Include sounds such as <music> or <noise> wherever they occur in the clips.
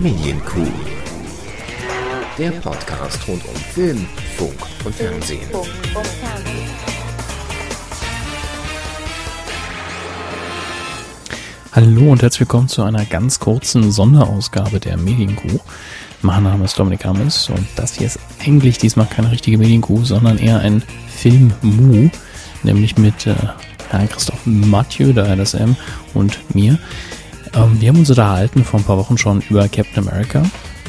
Medienkuh. Der Podcast rund um Film, Funk und Fernsehen. Hallo und herzlich willkommen zu einer ganz kurzen Sonderausgabe der Medienkuh. Mein Name ist Dominik Hammes und das hier ist eigentlich diesmal keine richtige Medienkuh, sondern eher ein Film-Mu, nämlich mit äh, Herrn Christoph Mathieu, der LSM, und mir. Ähm, wir haben uns unterhalten vor ein paar Wochen schon über Captain America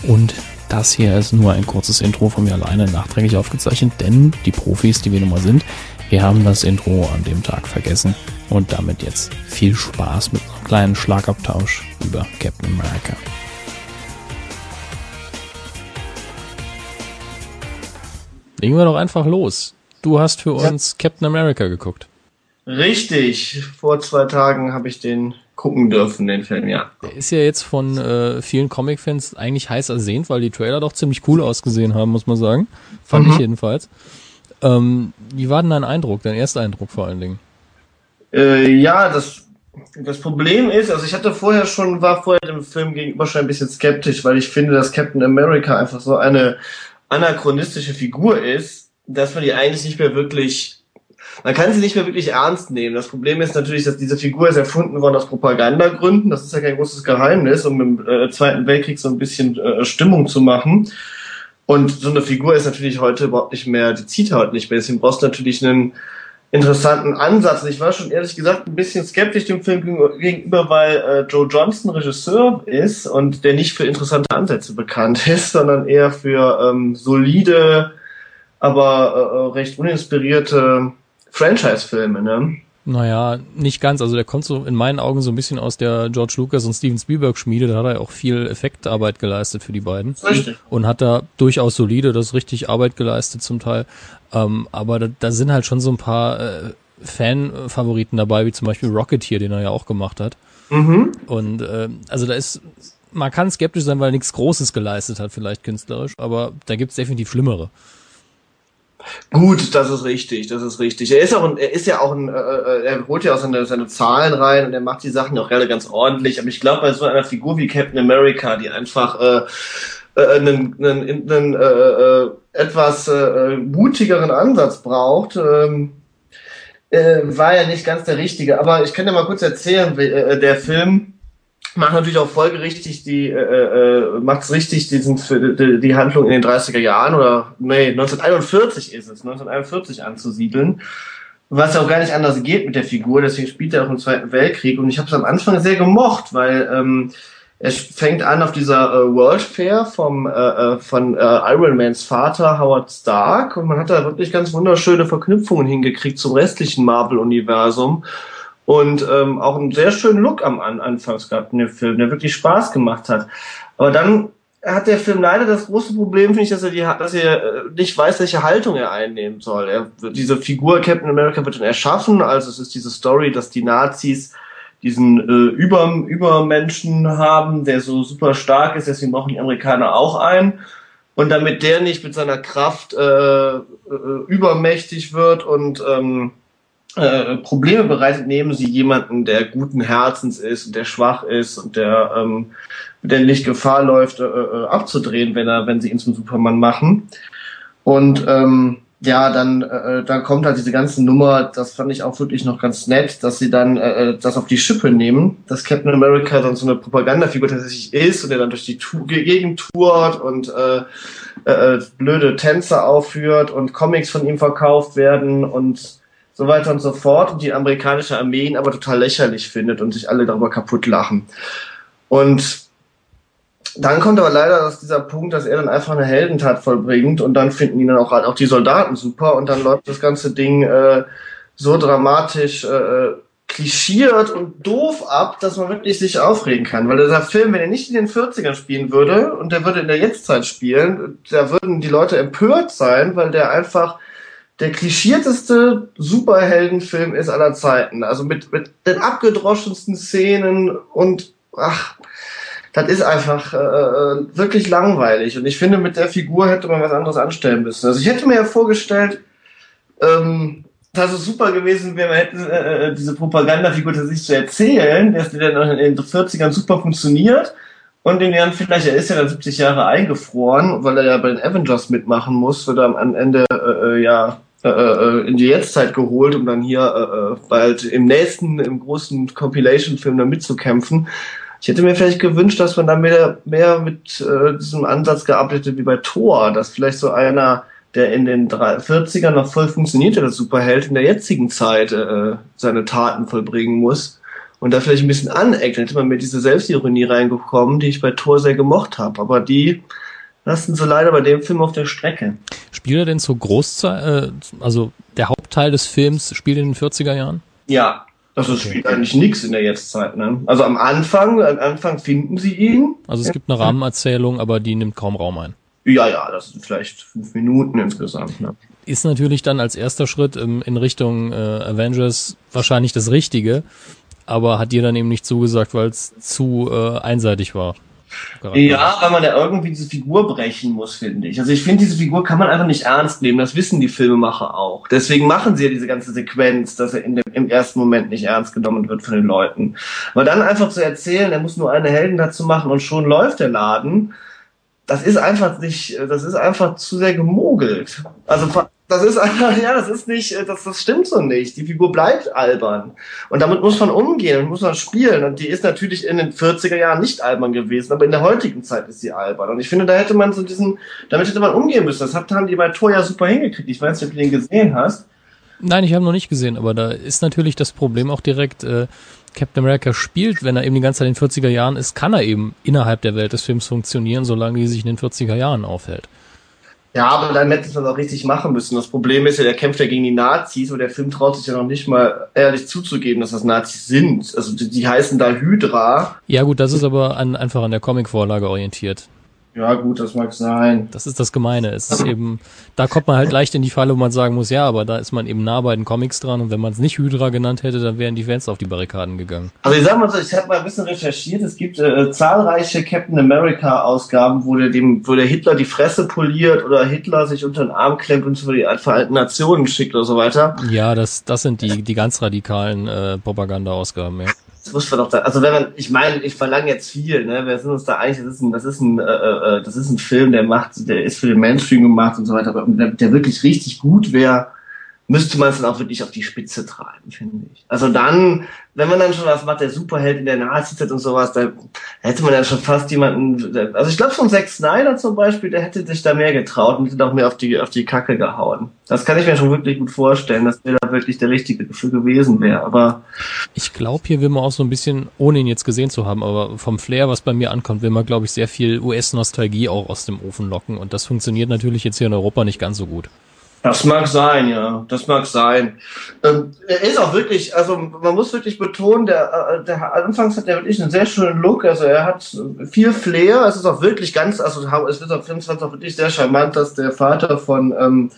und das hier ist nur ein kurzes Intro von mir alleine nachträglich aufgezeichnet, denn die Profis, die wir nun mal sind, wir haben das Intro an dem Tag vergessen und damit jetzt viel Spaß mit einem kleinen Schlagabtausch über Captain America. Legen wir doch einfach los. Du hast für uns ja. Captain America geguckt. Richtig. Vor zwei Tagen habe ich den gucken dürfen, den Film, ja. Der ist ja jetzt von äh, vielen Comic-Fans eigentlich heiß ersehnt, weil die Trailer doch ziemlich cool ausgesehen haben, muss man sagen. Fand mhm. ich jedenfalls. Ähm, wie war denn dein Eindruck, dein erster Eindruck vor allen Dingen? Äh, ja, das, das Problem ist, also ich hatte vorher schon, war vorher dem Film gegenüber schon ein bisschen skeptisch, weil ich finde, dass Captain America einfach so eine anachronistische Figur ist, dass man die eigentlich nicht mehr wirklich man kann sie nicht mehr wirklich ernst nehmen. Das Problem ist natürlich, dass diese Figur ist erfunden worden aus Propagandagründen. Das ist ja kein großes Geheimnis, um im äh, Zweiten Weltkrieg so ein bisschen äh, Stimmung zu machen. Und so eine Figur ist natürlich heute überhaupt nicht mehr, die zieht heute nicht mehr. Deswegen brauchst du natürlich einen interessanten Ansatz. Ich war schon ehrlich gesagt ein bisschen skeptisch dem Film gegenüber, weil äh, Joe Johnston Regisseur ist und der nicht für interessante Ansätze bekannt <laughs> ist, sondern eher für ähm, solide, aber äh, äh recht uninspirierte Franchise-Filme, ne? Naja, nicht ganz. Also der kommt so in meinen Augen so ein bisschen aus der George Lucas und Steven Spielberg Schmiede. Da hat er auch viel Effektarbeit geleistet für die beiden. Richtig. Und hat da durchaus solide, das richtig Arbeit geleistet zum Teil. Ähm, aber da, da, sind halt schon so ein paar äh, Fan-Favoriten dabei, wie zum Beispiel Rocketeer, den er ja auch gemacht hat. Mhm. Und äh, also da ist, man kann skeptisch sein, weil er nichts Großes geleistet hat, vielleicht künstlerisch, aber da gibt's definitiv Schlimmere. Gut, das ist richtig, das ist richtig. Er ist auch ein, er ist ja auch ein, äh, äh, er holt ja auch seine, seine Zahlen rein und er macht die Sachen auch alle ganz ordentlich. Aber ich glaube, bei so einer Figur wie Captain America, die einfach äh, äh, einen, einen, einen äh, äh, etwas äh, mutigeren Ansatz braucht, ähm, äh, war ja nicht ganz der richtige. Aber ich kann dir mal kurz erzählen, äh, der Film macht natürlich auch folgerichtig die, äh, äh, macht's richtig, diesen, die, die Handlung in den 30er Jahren oder, nee, 1941 ist es, 1941 anzusiedeln. Was ja auch gar nicht anders geht mit der Figur, deswegen spielt er auch im Zweiten Weltkrieg. Und ich habe es am Anfang sehr gemocht, weil ähm, es fängt an auf dieser äh, World Fair vom äh, äh von äh, Iron Mans Vater Howard Stark. Und man hat da wirklich ganz wunderschöne Verknüpfungen hingekriegt zum restlichen Marvel-Universum und ähm, auch einen sehr schönen Look am An Anfangs gehabt in dem Film, der wirklich Spaß gemacht hat. Aber dann hat der Film leider das große Problem, finde ich, dass er, die, dass er äh, nicht weiß, welche Haltung er einnehmen soll. Er, diese Figur Captain America wird dann erschaffen, also es ist diese Story, dass die Nazis diesen äh, Über Übermenschen haben, der so super stark ist, deswegen brauchen die Amerikaner auch einen. Und damit der nicht mit seiner Kraft äh, äh, übermächtig wird und ähm, äh, Probleme bereitet, nehmen sie jemanden, der guten Herzens ist und der schwach ist und der ähm, der nicht Gefahr läuft, äh, äh, abzudrehen, wenn er, wenn sie ihn zum Superman machen. Und ähm, ja, dann, äh, dann kommt halt diese ganze Nummer, das fand ich auch wirklich noch ganz nett, dass sie dann äh, das auf die Schippe nehmen, dass Captain America dann so eine Propagandafigur tatsächlich ist und er dann durch die Gegend tourt und äh, äh, blöde Tänze aufführt und Comics von ihm verkauft werden und so weiter und so fort und die amerikanische Armee ihn aber total lächerlich findet und sich alle darüber kaputt lachen. Und dann kommt aber leider dass dieser Punkt, dass er dann einfach eine Heldentat vollbringt und dann finden ihn dann auch, auch die Soldaten super und dann läuft das ganze Ding äh, so dramatisch äh, klischiert und doof ab, dass man wirklich sich aufregen kann. Weil dieser Film, wenn er nicht in den 40ern spielen würde und der würde in der Jetztzeit spielen, da würden die Leute empört sein, weil der einfach der klischierteste Superheldenfilm ist aller Zeiten. Also mit, mit den abgedroschensten Szenen und ach, das ist einfach äh, äh, wirklich langweilig. Und ich finde, mit der Figur hätte man was anderes anstellen müssen. Also ich hätte mir ja vorgestellt, ähm, dass es super gewesen wäre, man hätte äh, äh diese Propagandafigur tatsächlich zu erzählen, dass die dann in den 40ern super funktioniert Und den Jahren vielleicht, er ist ja dann 70 Jahre eingefroren, weil er ja bei den Avengers mitmachen muss, wird er am Ende äh, äh, ja äh, äh, in die Jetztzeit geholt, um dann hier äh, äh, bald im nächsten, im großen Compilation-Film da mitzukämpfen. Ich hätte mir vielleicht gewünscht, dass man da mehr, mehr mit äh, diesem Ansatz gearbeitet wie bei Thor, dass vielleicht so einer, der in den 40ern noch voll funktionierte, der Superheld, in der jetzigen Zeit äh, seine Taten vollbringen muss und da vielleicht ein bisschen aneckt, hätte man mit diese Selbstironie reingekommen, die ich bei Thor sehr gemocht habe. Aber die lassen sie leider bei dem Film auf der Strecke. Spielt er denn so Großzeit, äh, also der Hauptteil des Films spielt in den 40er Jahren? Ja, also es spielt eigentlich nichts in der Jetztzeit. Ne? Also am Anfang, am Anfang finden sie ihn. Also es gibt eine Rahmenerzählung, aber die nimmt kaum Raum ein. Ja, ja, das sind vielleicht fünf Minuten insgesamt. Ne? Ist natürlich dann als erster Schritt ähm, in Richtung äh, Avengers wahrscheinlich das Richtige, aber hat dir dann eben nicht zugesagt, weil es zu äh, einseitig war. Ja, weil man ja irgendwie diese Figur brechen muss, finde ich. Also ich finde, diese Figur kann man einfach nicht ernst nehmen. Das wissen die Filmemacher auch. Deswegen machen sie ja diese ganze Sequenz, dass er in dem, im ersten Moment nicht ernst genommen wird von den Leuten. Weil dann einfach zu erzählen, er muss nur eine Helden dazu machen und schon läuft der Laden, das ist einfach nicht, das ist einfach zu sehr gemogelt. Also das ist einfach, ja, das ist nicht, das, das stimmt so nicht. Die Figur bleibt albern. Und damit muss man umgehen und muss man spielen. Und die ist natürlich in den 40er Jahren nicht albern gewesen, aber in der heutigen Zeit ist sie albern. Und ich finde, da hätte man so diesen, damit hätte man umgehen müssen. Das haben die bei Thor ja super hingekriegt. Ich weiß nicht, ob du den gesehen hast. Nein, ich habe noch nicht gesehen, aber da ist natürlich das Problem auch direkt, äh, Captain America spielt, wenn er eben die ganze Zeit in den 40er Jahren ist, kann er eben innerhalb der Welt des Films funktionieren, solange die sich in den 40er Jahren aufhält. Ja, aber dann hätte man auch richtig machen müssen. Das Problem ist ja, der kämpft ja gegen die Nazis und der Film traut sich ja noch nicht mal ehrlich zuzugeben, dass das Nazis sind. Also die, die heißen da Hydra. Ja gut, das ist aber an, einfach an der Comicvorlage orientiert. Ja, gut, das mag sein. Das ist das Gemeine. Es ist eben, da kommt man halt leicht in die Falle, wo man sagen muss, ja, aber da ist man eben nah bei den Comics dran und wenn man es nicht Hydra genannt hätte, dann wären die Fans auf die Barrikaden gegangen. Also ich sag mal so, ich habe mal ein bisschen recherchiert, es gibt äh, zahlreiche Captain America Ausgaben, wo der dem, wo der Hitler die Fresse poliert oder Hitler sich unter den Arm klemmt und zu die Vereinten Nationen schickt oder so weiter. Ja, das, das sind die, die ganz radikalen äh, Propaganda-Ausgaben, ja muss man doch da, also wenn man, ich meine, ich verlange jetzt viel, ne, wir sind uns da eigentlich, das ist ein, das ist ein, äh, äh, das ist ein Film, der macht, der ist für den Mainstream gemacht und so weiter, aber der, der wirklich richtig gut wäre, müsste man es dann auch wirklich auf die Spitze treiben, finde ich. Also dann, wenn man dann schon was macht, der Superheld in der Nazizeit und sowas, da hätte man ja schon fast jemanden, also ich glaube von Zack Snyder zum Beispiel, der hätte sich da mehr getraut und hätte auch mehr auf die, auf die Kacke gehauen. Das kann ich mir schon wirklich gut vorstellen, dass der da wirklich der Richtige dafür gewesen wäre, aber. Ich glaube, hier will man auch so ein bisschen, ohne ihn jetzt gesehen zu haben, aber vom Flair, was bei mir ankommt, will man, glaube ich, sehr viel US-Nostalgie auch aus dem Ofen locken und das funktioniert natürlich jetzt hier in Europa nicht ganz so gut. Das mag sein, ja, das mag sein. Ähm, er ist auch wirklich, also man muss wirklich betonen, der, äh, der anfangs hat er wirklich einen sehr schönen Look, also er hat viel Flair, es ist auch wirklich ganz, also es wird auf Fall auch wirklich sehr charmant, dass der Vater von ähm,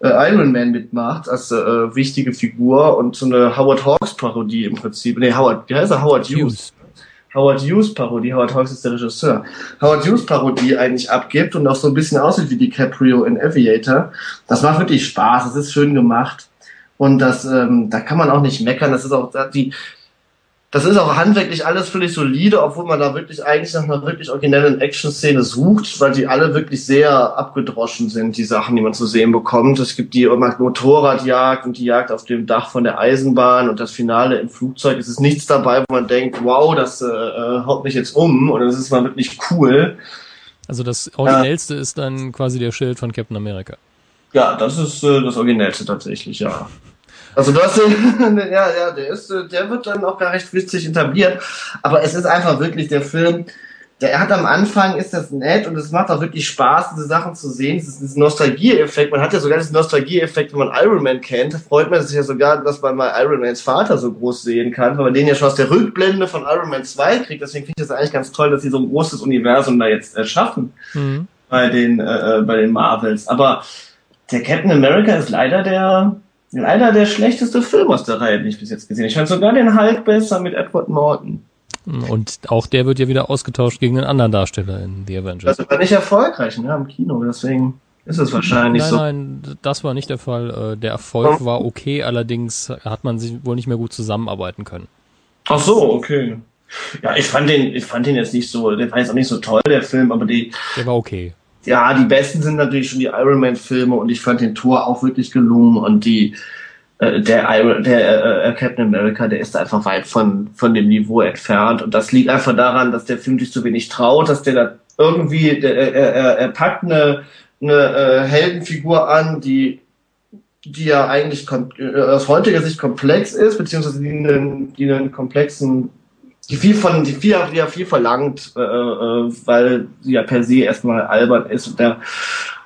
äh, Iron Man mitmacht als äh, wichtige Figur und so eine Howard Hawks Parodie im Prinzip, nee, Howard, wie heißt er, Howard Hughes. Hughes. Howard Hughes Parodie, Howard Hawks ist der Regisseur, Howard Hughes Parodie eigentlich abgibt und auch so ein bisschen aussieht wie DiCaprio in Aviator. Das macht wirklich Spaß, das ist schön gemacht und das, ähm, da kann man auch nicht meckern. Das ist auch die, das ist auch handwerklich alles völlig solide, obwohl man da wirklich eigentlich nach einer wirklich originellen Action-Szene sucht, weil die alle wirklich sehr abgedroschen sind, die Sachen, die man zu sehen bekommt. Es gibt die Motorradjagd und die Jagd auf dem Dach von der Eisenbahn und das Finale im Flugzeug. Es ist nichts dabei, wo man denkt, wow, das äh, äh haut mich jetzt um oder das ist mal wirklich cool. Also das Originellste ja. ist dann quasi der Schild von Captain America. Ja, das ist äh, das Originellste tatsächlich, ja. Also du hast den, <laughs> ja, ja, der ist, der wird dann auch gar recht witzig etabliert. Aber es ist einfach wirklich der Film, der hat am Anfang ist das nett und es macht auch wirklich Spaß, diese Sachen zu sehen. Es ist ein Nostalgie-Effekt. Man hat ja sogar diesen Nostalgie-Effekt, wenn man Iron Man kennt. Da freut man sich ja sogar, dass man mal Iron Mans Vater so groß sehen kann, weil man den ja schon aus der Rückblende von Iron Man 2 kriegt. Deswegen finde ich das eigentlich ganz toll, dass sie so ein großes Universum da jetzt erschaffen mhm. bei den, äh, äh bei den Marvels. Aber der Captain America ist leider der, Leider der schlechteste Film aus der Reihe, den ich bis jetzt gesehen habe. Ich fand sogar den Hulk besser mit Edward Norton. Und auch der wird ja wieder ausgetauscht gegen einen anderen Darsteller in The Avengers. Das war nicht erfolgreich, ne, im Kino, deswegen ist es wahrscheinlich nein, so. Nein, nein, das war nicht der Fall. Äh, der Erfolg war okay, allerdings hat man sich wohl nicht mehr gut zusammenarbeiten können. Ach so, okay. Ja, ich fand den, ich fand den jetzt nicht so, der war jetzt auch nicht so toll, der Film, aber die. Der war okay. Ja, die besten sind natürlich schon die Iron Man Filme und ich fand den Tor auch wirklich gelungen und die, äh, der, Iron, der äh, Captain America, der ist einfach weit von, von dem Niveau entfernt und das liegt einfach daran, dass der Film sich zu wenig traut, dass der da irgendwie, der, er, er, er packt eine, eine äh, Heldenfigur an, die die ja eigentlich äh, aus heutiger Sicht komplex ist, beziehungsweise die einen, die einen komplexen, die viel von, die viel, die ja viel verlangt, äh, äh, weil sie ja per se erstmal albern ist und da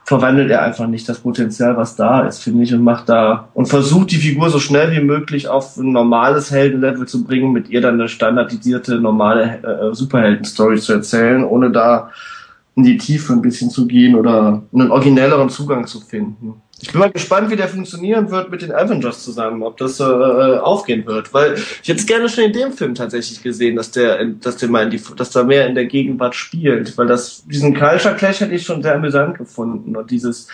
verwandelt er einfach nicht das Potenzial, was da ist, finde ich, und macht da und versucht die Figur so schnell wie möglich auf ein normales Heldenlevel zu bringen, mit ihr dann eine standardisierte, normale äh, Superhelden-Story zu erzählen, ohne da in die Tiefe ein bisschen zu gehen oder einen originelleren Zugang zu finden. Ich bin mal gespannt, wie der funktionieren wird mit den Avengers zusammen, ob das äh, aufgehen wird, weil ich hätte es gerne schon in dem Film tatsächlich gesehen, dass der, dass der mal in die, dass da mehr in der Gegenwart spielt, weil das diesen Culture Clash hätte ich schon sehr amüsant gefunden. Und dieses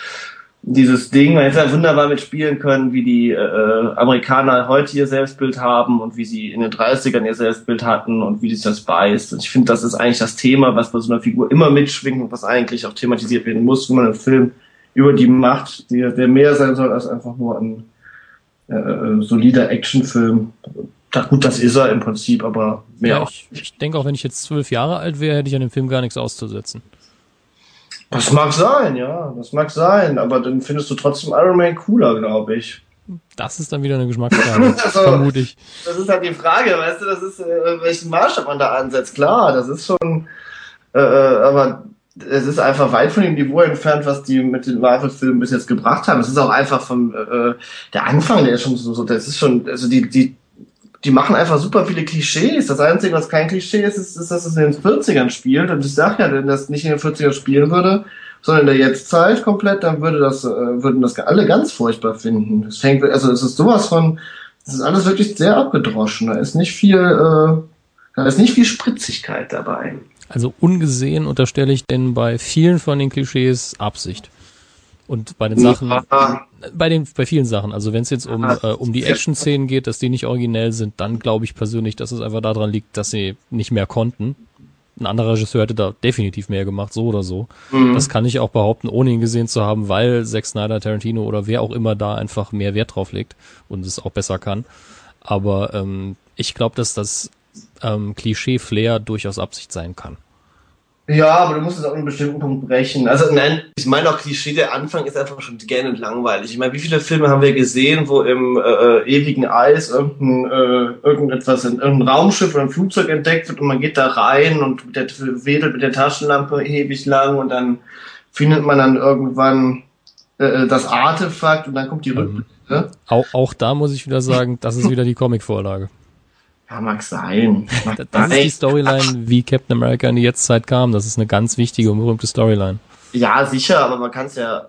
dieses Ding, man hätte ja wunderbar mitspielen können, wie die äh, Amerikaner heute ihr Selbstbild haben und wie sie in den 30ern ihr Selbstbild hatten und wie sich das beißt. Und ich finde, das ist eigentlich das Thema, was bei so einer Figur immer mitschwingt und was eigentlich auch thematisiert werden muss, wenn man einen Film über die Macht, die, der mehr sein soll als einfach nur ein äh, äh solider Actionfilm. Da, gut, das ist er im Prinzip, aber mehr ja, ich, ich denke auch, wenn ich jetzt zwölf Jahre alt wäre, hätte ich an dem Film gar nichts auszusetzen. Das mag sein, ja, das mag sein, aber dann findest du trotzdem Iron Man cooler, glaube ich. Das ist dann wieder eine Geschmacksfrage, <laughs> also, vermute ich. Das ist halt die Frage, weißt du, das ist, äh, welchen Maßstab man da ansetzt. Klar, das ist schon, äh, äh aber es ist einfach weit von dem Niveau entfernt, was die mit den Marvel-Filmen bis jetzt gebracht haben. Es ist auch einfach vom äh, der Anfang, der ist schon so, das ist schon, also die, die, die machen einfach super viele Klischees. Das Einzige, was kein Klischee ist, ist, ist dass es in den 40ern spielt. Und ich sag ja, wenn das nicht in den 40ern spielen würde, sondern in der Jetztzeit komplett, dann würde das, äh, würden das alle ganz furchtbar finden. Es fängt, also es ist sowas von, es ist alles wirklich sehr abgedroschen. Da ist nicht viel, äh, da ist nicht viel Spritzigkeit dabei. Also ungesehen unterstelle ich denn bei vielen von den Klischees Absicht. Und bei den Sachen, bei den, bei vielen Sachen, also wenn es jetzt um, äh, um die Action-Szenen geht, dass die nicht originell sind, dann glaube ich persönlich, dass es einfach daran liegt, dass sie nicht mehr konnten. Ein anderer Regisseur hätte da definitiv mehr gemacht, so oder so. Mhm. Das kann ich auch behaupten, ohne ihn gesehen zu haben, weil Zack Snyder, Tarantino oder wer auch immer da einfach mehr Wert drauf legt und es auch besser kann. Aber ähm, ich glaube, dass das ähm, Klischee-Flair durchaus Absicht sein kann. Ja, aber du musst es auch einen bestimmten Punkt brechen. Also nein, ich meine auch Klischee, der Anfang ist einfach schon gerne langweilig. Ich meine, wie viele Filme haben wir gesehen, wo im äh, äh, ewigen Eis irgendein, äh, irgendetwas, in, irgendein Raumschiff oder ein Flugzeug entdeckt wird und man geht da rein und der wedelt mit der Taschenlampe ewig lang und dann findet man dann irgendwann äh, äh das Artefakt und dann kommt die ähm, Rückblende. Auch, auch da muss ich wieder sagen, das ist wieder die Comic-Vorlage. Ja, mag sein. <laughs> Mag das sein. ist die Storyline, wie Captain America in die Jetztzeit kam. Das ist eine ganz wichtige und berühmte Storyline. Ja, sicher, aber man kann es ja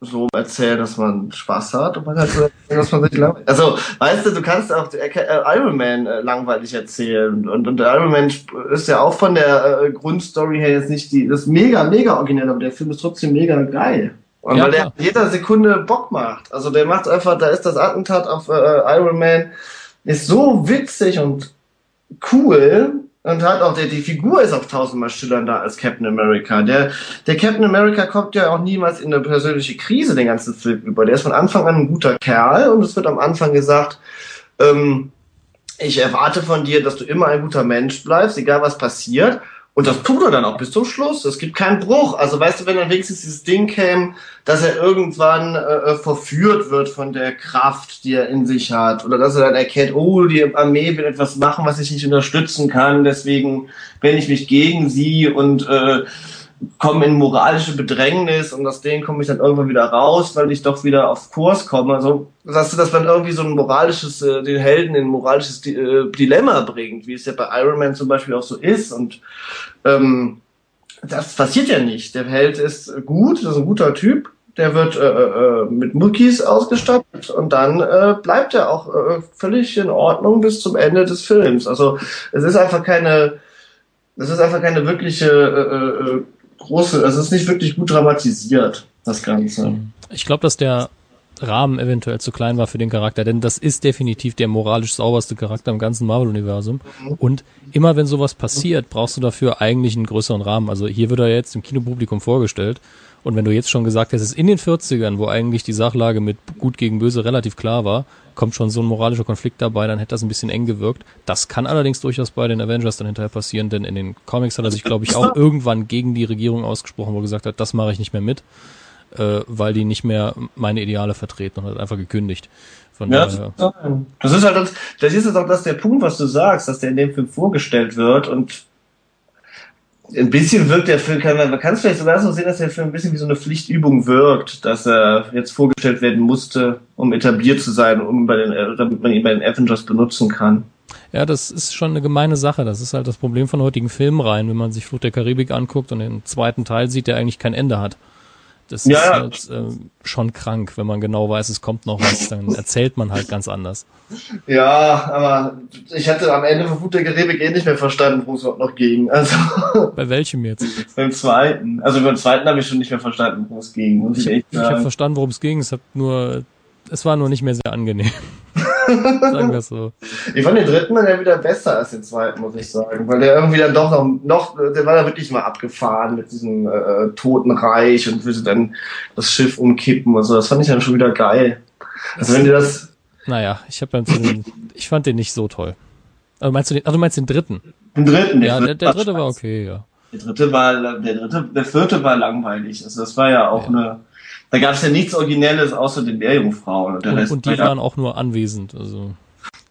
so erzählen, dass man Spaß hat und man kann so erzählen, dass man sich langweilig. Also, weißt du, du kannst auch äh, Iron Man äh, langweilig erzählen und, und Iron Man ist ja auch von der äh, Grundstory her jetzt nicht die, das ist mega, mega originell, aber der Film ist trotzdem mega geil. Und ja, weil der jeder Sekunde Bock macht. Also der macht einfach, da ist das Attentat auf äh, Iron Man, ist so witzig und cool und hat auch der, die Figur ist auch tausendmal schillernder als Captain America. Der, der Captain America kommt ja auch niemals in eine persönliche Krise den ganzen Film über. Der ist von Anfang an ein guter Kerl und es wird am Anfang gesagt, ähm, ich erwarte von dir, dass du immer ein guter Mensch bleibst, egal was passiert. Und das tut er dann auch bis zum Schluss. Es gibt keinen Bruch. Also weißt du, wenn dann wenigstens dieses Ding käme, dass er irgendwann äh, äh, verführt wird von der Kraft, die er in sich hat, oder dass er dann erkennt, oh, die Armee will etwas machen, was ich nicht unterstützen kann, deswegen wende ich mich gegen sie und äh, komme in moralische Bedrängnis und aus denen komme ich dann irgendwann wieder raus, weil ich doch wieder auf Kurs komme. Also, dass dass man irgendwie so ein moralisches, äh, den Helden in ein moralisches äh, Dilemma bringt, wie es ja bei Iron Man zum Beispiel auch so ist. Und ähm, das passiert ja nicht. Der Held ist gut, das ist ein guter Typ, der wird äh, äh, mit Muckis ausgestattet und dann äh, bleibt er auch äh, völlig in Ordnung bis zum Ende des Films. Also es ist einfach keine, es ist einfach keine wirkliche äh, äh, große, also es ist nicht wirklich gut dramatisiert, das Ganze. Ich glaube, dass der Rahmen eventuell zu klein war für den Charakter, denn das ist definitiv der moralisch sauberste Charakter im ganzen Marvel-Universum. Und immer wenn sowas passiert, brauchst du dafür eigentlich einen größeren Rahmen. Also hier wird er jetzt im Kinopublikum vorgestellt. Und wenn du jetzt schon gesagt hast, es ist in den 40ern, wo eigentlich die Sachlage mit gut gegen böse relativ klar war, kommt schon so ein moralischer Konflikt dabei, dann hätte das ein bisschen eng gewirkt. Das kann allerdings durchaus bei den Avengers dann hinterher passieren, denn in den Comics hat er sich, glaube ich, auch <laughs> irgendwann gegen die Regierung ausgesprochen, wo er gesagt hat, das mache ich nicht mehr mit äh, weil die nicht mehr meine Ideale vertreten und hat einfach gekündigt. Von ja, das ist halt das, das ist jetzt auch das der Punkt, was du sagst, dass der in dem Film vorgestellt wird und ein bisschen wirkt der Film, kann man, kann es vielleicht sogar so sehen, dass der Film ein bisschen wie so eine Pflichtübung wirkt, dass er jetzt vorgestellt werden musste, um etabliert zu sein, um bei den, damit man ihn bei den Avengers benutzen kann. Ja, das ist schon eine gemeine Sache. Das ist halt das Problem von heutigen Filmreihen, wenn man sich Flucht der Karibik anguckt und den zweiten Teil sieht, der eigentlich kein Ende hat. Das ja, ist halt äh, schon krank, wenn man genau weiß, es kommt noch was, dann erzählt man halt ganz anders. Ja, aber ich hatte am Ende von Flut der Karibik eh nicht mehr verstanden, wo es noch ging. Also <laughs> Bei welchem jetzt? beim zweiten. Also beim zweiten habe ich schon nicht mehr verstanden, wo es ging. Ich ich, ich habe verstanden, worum es ging. Es hat nur, es war nur nicht mehr sehr angenehm. Sagen wir so. Ich fand den dritten dann ja wieder besser als den zweiten, muss ich sagen. Weil der irgendwie dann doch noch, noch der war ja wirklich mal abgefahren mit diesem äh, Totenreich und würde dann das Schiff umkippen und so. Das fand ich dann schon wieder geil. Also wenn dir das. Naja, ich habe ich fand den nicht so toll. Aber meinst du den, ach, du meinst den dritten? Den dritten, Ja, der, der dritte war okay, ja. Der dritte war, der dritte, der vierte war langweilig. Also das war ja auch ja. eine, da gab es ja nichts Originelles außer den Meerjungfrauen. Und, der und, Rest und die waren auch nur anwesend. Also.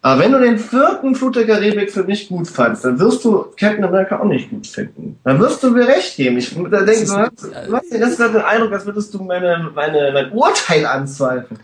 Aber wenn du den vierten Flut der Karibik für mich gut fandst, dann wirst du Captain America auch nicht gut finden. Dann wirst du mir recht geben. Ich da denke, du hast, du hast den Eindruck, als würdest du meine, meine, mein Urteil anzweifeln.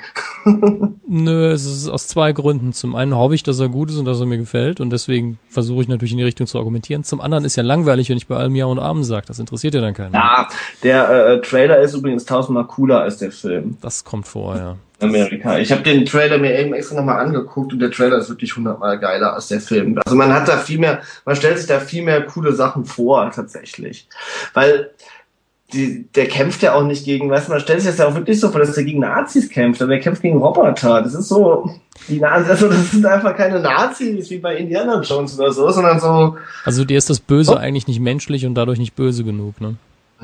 Nö, es ist aus zwei Gründen. Zum einen hoffe ich, dass er gut ist und dass er mir gefällt und deswegen versuche ich natürlich in die Richtung zu argumentieren. Zum anderen ist ja langweilig, wenn ich bei allem Ja und Abend sage. Das interessiert ja dann keinen. Ja, der äh, Trailer ist übrigens tausendmal cooler als der Film. Das kommt vor, ja. Amerika. Ich habe den Trailer mir eben extra nochmal angeguckt und der Trailer ist wirklich hundertmal geiler als der Film. Also man hat da viel mehr, man stellt sich da viel mehr coole Sachen vor tatsächlich. Weil die, der kämpft ja auch nicht gegen, weißt du, man stellt sich das ja auch wirklich so vor, dass er gegen Nazis kämpft, aber er kämpft gegen Roboter. Das ist so, die Nazis, also das sind einfach keine Nazis wie bei Indiana Jones oder so, sondern so. Also dir ist das Böse oh. eigentlich nicht menschlich und dadurch nicht böse genug, ne?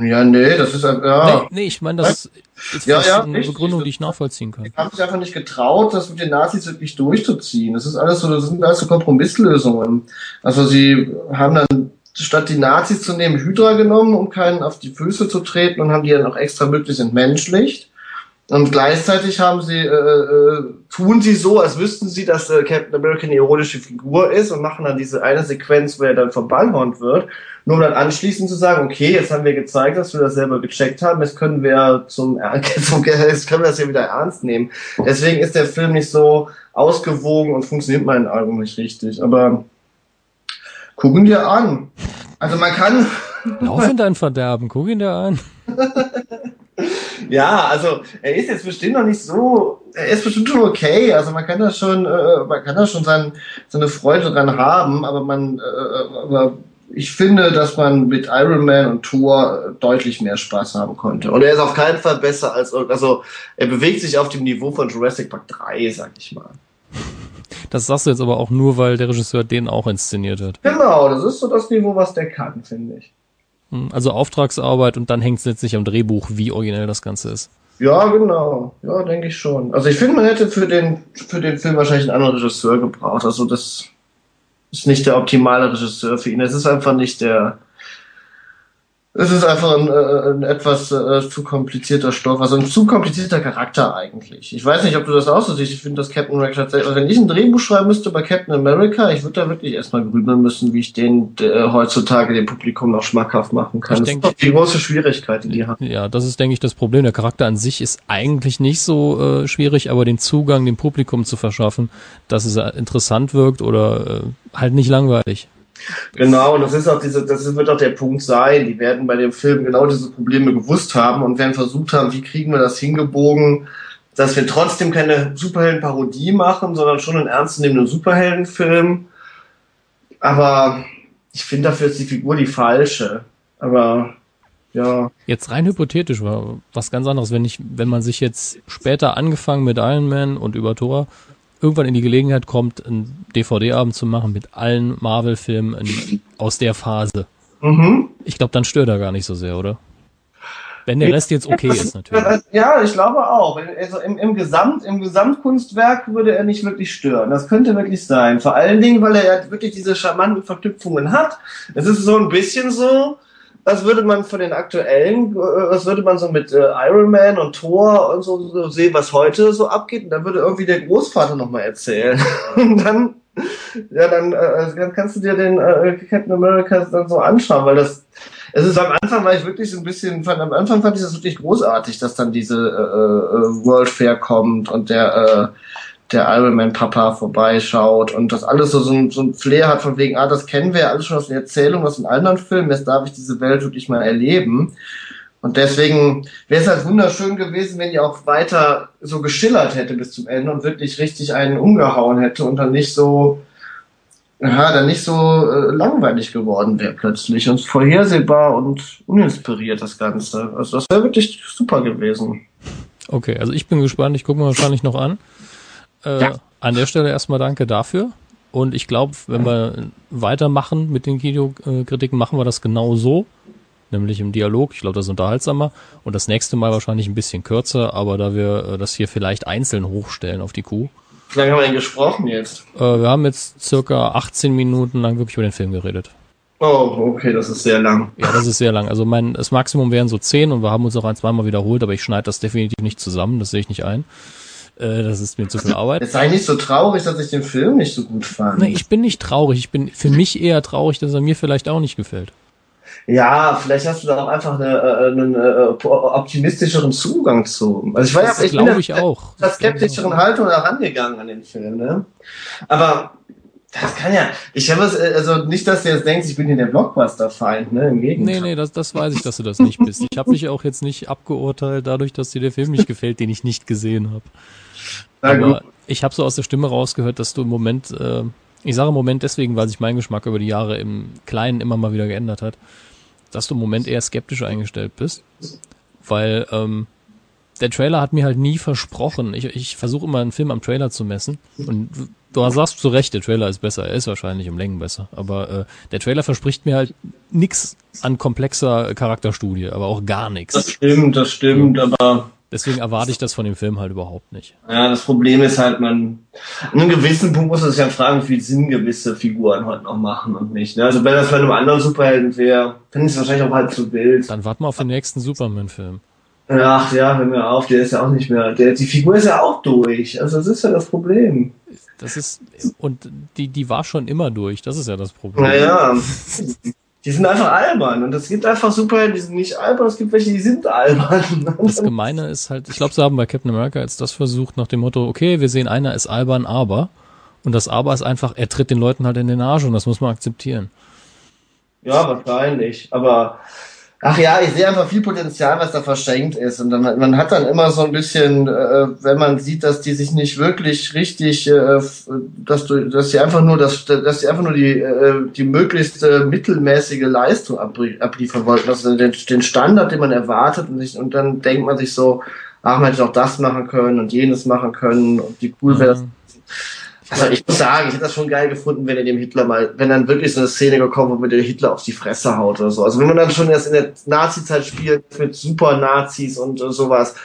Ja, nee, das ist ja. Nee, nee ich meine, das ist ja, ja, eine richtig. Begründung, die ich nachvollziehen kann. Die haben sich einfach nicht getraut, das mit den Nazis wirklich durchzuziehen. Das ist alles so, das sind alles so Kompromisslösungen. Also sie haben dann statt die Nazis zu nehmen, Hydra genommen, um keinen auf die Füße zu treten und haben die dann auch extra möglichst entmenschlicht. Und gleichzeitig haben sie, äh, äh, tun sie so, als wüssten sie, dass äh, Captain America eine ironische Figur ist und machen dann diese eine Sequenz, wo er dann verballhornt wird, nur um dann anschließend zu sagen, okay, jetzt haben wir gezeigt, dass wir das selber gecheckt haben, jetzt können wir zum, <laughs> zum jetzt können wir das ja wieder ernst nehmen. Deswegen ist der Film nicht so ausgewogen und funktioniert meinen Augen nicht richtig. Aber gucken dir an. Also man kann. <laughs> Lauf in dein Verderben, guck ihn dir an. <laughs> Ja, also er ist jetzt bestimmt noch nicht so, er ist bestimmt schon okay. Also man kann da schon, äh, man kann da schon sein, seine Freude dran haben, aber man, äh, aber ich finde, dass man mit Iron Man und Thor deutlich mehr Spaß haben konnte. Und er ist auf keinen Fall besser als, also er bewegt sich auf dem Niveau von Jurassic Park 3, sag ich mal. Das sagst du jetzt aber auch nur, weil der Regisseur den auch inszeniert hat. Genau, das ist so das Niveau, was der kann, finde ich. Hm, also Auftragsarbeit und dann hängt es letztlich am Drehbuch, wie originell das Ganze ist. Ja, genau. Ja, denke ich schon. Also ich finde, man hätte für den, für den Film wahrscheinlich einen anderen Regisseur gebraucht. Also das ist nicht der optimale Regisseur für ihn. Es ist einfach nicht der, es ist einfach ein, äh, ein etwas äh, zu komplizierter Stoff, also ein zu komplizierter Charakter eigentlich. Ich weiß nicht, ob du das auch so siehst. Ich finde, dass Captain America tatsächlich, also wenn ich ein Drehbuch schreiben müsste bei Captain America, ich würde da wirklich erstmal grübeln müssen, wie ich den äh, heutzutage dem Publikum noch schmackhaft machen kann. Ich das denke, ist doch die große Schwierigkeit, die die haben. Ja, das ist, denke ich, das Problem. Der Charakter an sich ist eigentlich nicht so äh, schwierig, aber den Zugang dem Publikum zu verschaffen, dass es interessant wirkt oder äh, halt nicht langweilig. Genau, und das ist auch diese, das wird auch der Punkt sein. Die werden bei dem Film genau diese Probleme gewusst haben und werden versucht haben, wie kriegen wir das hingebogen, dass wir trotzdem keine Superhelden-Parodie machen, sondern schon einen ernstzunehmenden Superheldenfilm. Aber ich finde dafür ist die Figur die falsche. Aber ja. Jetzt rein hypothetisch war was ganz anderes, wenn ich, wenn man sich jetzt später angefangen mit Iron Man und über Thor irgendwann in die Gelegenheit kommt, einen DVD-Abend zu machen mit allen Marvel-Filmen <laughs> aus der Phase. Mhm. Ich glaube, dann stört er gar nicht so sehr, oder? Wenn der Rest jetzt okay ist, natürlich. Ja, ich glaube auch. Also im, im, Gesamt, im Gesamtkunstwerk würde er nicht wirklich stören. Das könnte wirklich sein. Vor allen Dingen, weil er ja wirklich diese charmanten Verknüpfungen hat. Es ist so ein bisschen so, was würde man von den aktuellen, äh, was würde man so mit äh, Iron Man und Thor und so, so sehen, was heute so abgeht? Und dann würde irgendwie der Großvater nochmal erzählen. <laughs> und dann, ja, dann, äh, dann kannst du dir den äh, Captain America dann so anschauen, weil das, es ist am Anfang war ich wirklich so ein bisschen, fand, am Anfang fand ich das wirklich großartig, dass dann diese äh, World Fair kommt und der äh, der Iron Man Papa vorbeischaut und das alles so, so, ein, so ein Flair hat von wegen, ah, das kennen wir ja alles schon aus den Erzählungen, aus den anderen Filmen, jetzt darf ich diese Welt wirklich mal erleben. Und deswegen wäre es halt wunderschön gewesen, wenn die auch weiter so geschillert hätte bis zum Ende und wirklich richtig einen umgehauen hätte und dann nicht so, ja, dann nicht so äh, langweilig geworden wäre plötzlich und vorhersehbar und uninspiriert das Ganze. Also das wäre wirklich super gewesen. Okay, also ich bin gespannt, ich gucke mir wahrscheinlich noch an. Äh, ja. An der Stelle erstmal danke dafür. Und ich glaube, wenn wir weitermachen mit den Videokritiken, machen wir das genau so. Nämlich im Dialog. Ich glaube, das ist unterhaltsamer. Und das nächste Mal wahrscheinlich ein bisschen kürzer, aber da wir äh, das hier vielleicht einzeln hochstellen auf die Kuh. Wie lange haben wir denn gesprochen jetzt? Äh, wir haben jetzt circa 18 Minuten lang wirklich über den Film geredet. Oh, okay, das ist sehr lang. Ja, das ist sehr lang. Also mein, das Maximum wären so 10 und wir haben uns auch ein, zweimal wiederholt, aber ich schneide das definitiv nicht zusammen, das sehe ich nicht ein. Äh, das ist mir zu viel Arbeit. Es sei nicht so traurig, dass ich den Film nicht so gut fand. Nee, ich bin nicht traurig. Ich bin für mich eher traurig, dass er mir vielleicht auch nicht gefällt. Ja, vielleicht hast du da auch einfach eine, äh, einen äh, optimistischeren Zugang zu. Also ich war das ja, ich glaube ich auch. Das skeptischeren Haltung herangegangen an den Film, ne? Aber das kann ja. Ich habe es, also nicht, dass du jetzt denkst, ich bin hier der Blockbuster-Feind, ne? Im Gegenteil. Nee, nee, das, das weiß ich, dass du das nicht bist. Ich habe dich <laughs> auch jetzt nicht abgeurteilt, dadurch, dass dir der Film nicht gefällt, den ich nicht gesehen habe. Aber ich habe so aus der Stimme rausgehört, dass du im Moment, äh, ich sage im Moment deswegen, weil sich mein Geschmack über die Jahre im Kleinen immer mal wieder geändert hat, dass du im Moment eher skeptisch eingestellt bist. Weil ähm, der Trailer hat mir halt nie versprochen. Ich, ich versuche immer einen Film am Trailer zu messen. Und du sagst zu Recht, der Trailer ist besser. Er ist wahrscheinlich um Längen besser. Aber äh, der Trailer verspricht mir halt nix an komplexer Charakterstudie, aber auch gar nichts. Das stimmt, das stimmt, aber Deswegen erwarte ich das von dem Film halt überhaupt nicht. Ja, das Problem ist halt, man, an einem gewissen Punkt muss man sich ja fragen, wie viel Sinn gewisse Figuren heute noch machen und nicht. Ne? Also wenn das bei einem anderen Superhelden wäre, finde ich es wahrscheinlich auch halt zu wild. Dann warten wir auf den nächsten Superman-Film. Ach ja, hör mir auf, der ist ja auch nicht mehr, der, die Figur ist ja auch durch. Also das ist ja das Problem. Das ist, und die, die war schon immer durch, das ist ja das Problem. Naja. <laughs> Die sind einfach albern. Und es gibt einfach Superhelden, die sind nicht albern, es gibt welche, die sind albern. <laughs> Das Gemeine ist halt, ich glaube, sie haben bei Captain America jetzt das versucht nach dem Motto, okay, wir sehen, einer ist albern, aber. Und das aber ist einfach, er tritt den Leuten halt in den Arsch und das muss man akzeptieren. Ja, wahrscheinlich. Aber Ach ja, ich sehe einfach viel Potenzial, was da verschenkt ist. Und dann, man hat dann immer so ein bisschen, äh, wenn man sieht, dass die sich nicht wirklich richtig, äh, dass du, dass sie einfach nur, dass, dass sie einfach nur die, äh, die möglichste mittelmäßige Leistung abliefern wollten, also den, den Standard, den man erwartet, und, sich, und dann denkt man sich so, ach, man hätte auch das machen können und jenes machen können und wie cool wäre das. Mhm. Also ich muss sagen, ich hätte das schon geil gefunden, wenn er dem Hitler mal, wenn dann wirklich so eine Szene gekommen wo mit der Hitler auf die Fresse haut oder so. Also wenn man dann schon erst in der Nazi-Zeit spielt mit Super-Nazis und äh, sowas,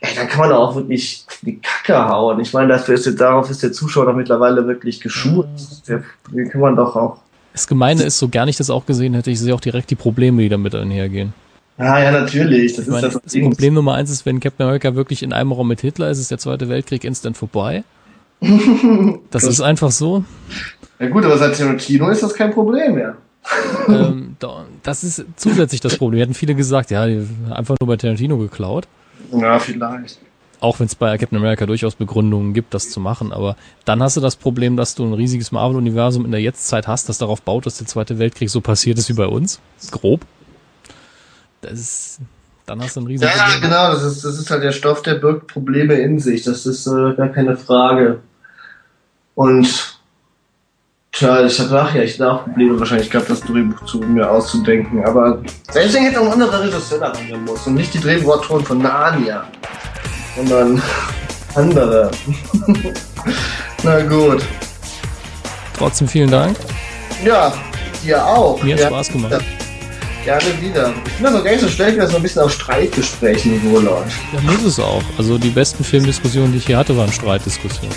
ey, dann kann man auch wirklich die Kacke hauen. Ich meine, dafür ist, darauf ist der Zuschauer doch mittlerweile wirklich geschult. Den kann man doch auch. Das Gemeine ist, so gar nicht das auch gesehen hätte, ich sehe auch direkt die Probleme, die damit einhergehen. Ah, ja, natürlich. Das, meine, das, das Problem Nummer eins ist, wenn Captain America wirklich in einem Raum mit Hitler ist, ist der Zweite Weltkrieg instant vorbei. Das ist einfach so. Ja gut, aber seit Tarantino ist das kein Problem mehr. ähm, das ist zusätzlich das Problem. Wir hatten viele gesagt, ja, einfach nur bei Tarantino geklaut. Ja, vielleicht. Auch wenn es bei Captain America durchaus Begründungen gibt, das zu machen. Aber dann hast du das Problem, dass du ein riesiges Marvel-Universum in der Jetztzeit hast, das darauf baut, dass der Zweite Weltkrieg so passiert ist wie bei uns. Grob. Das ist, dann hast du ein riesiges Ja, genau. Das ist, das ist halt der Stoff, der birgt Probleme in sich. Das ist äh, gar keine Frage. Und Tja, ich habe nachher echt auch Probleme wahrscheinlich gehabt, das Drehbuch zu mir auszudenken. Aber deswegen hätte auch ein anderer Regisseur da ran muss und nicht die Drehbuchautoren von Narnia, sondern <laughs> andere. <laughs> Na gut. Trotzdem vielen Dank. Ja, dir auch. Mir hat ja, Spaß gemacht. Ja, gerne wieder. Ich finde das auch gar nicht so schlecht, wenn das so ein bisschen auf Streitgesprächen läuft. Ja, muss es auch. Also die besten Filmdiskussionen, die ich hier hatte, waren Streitdiskussionen.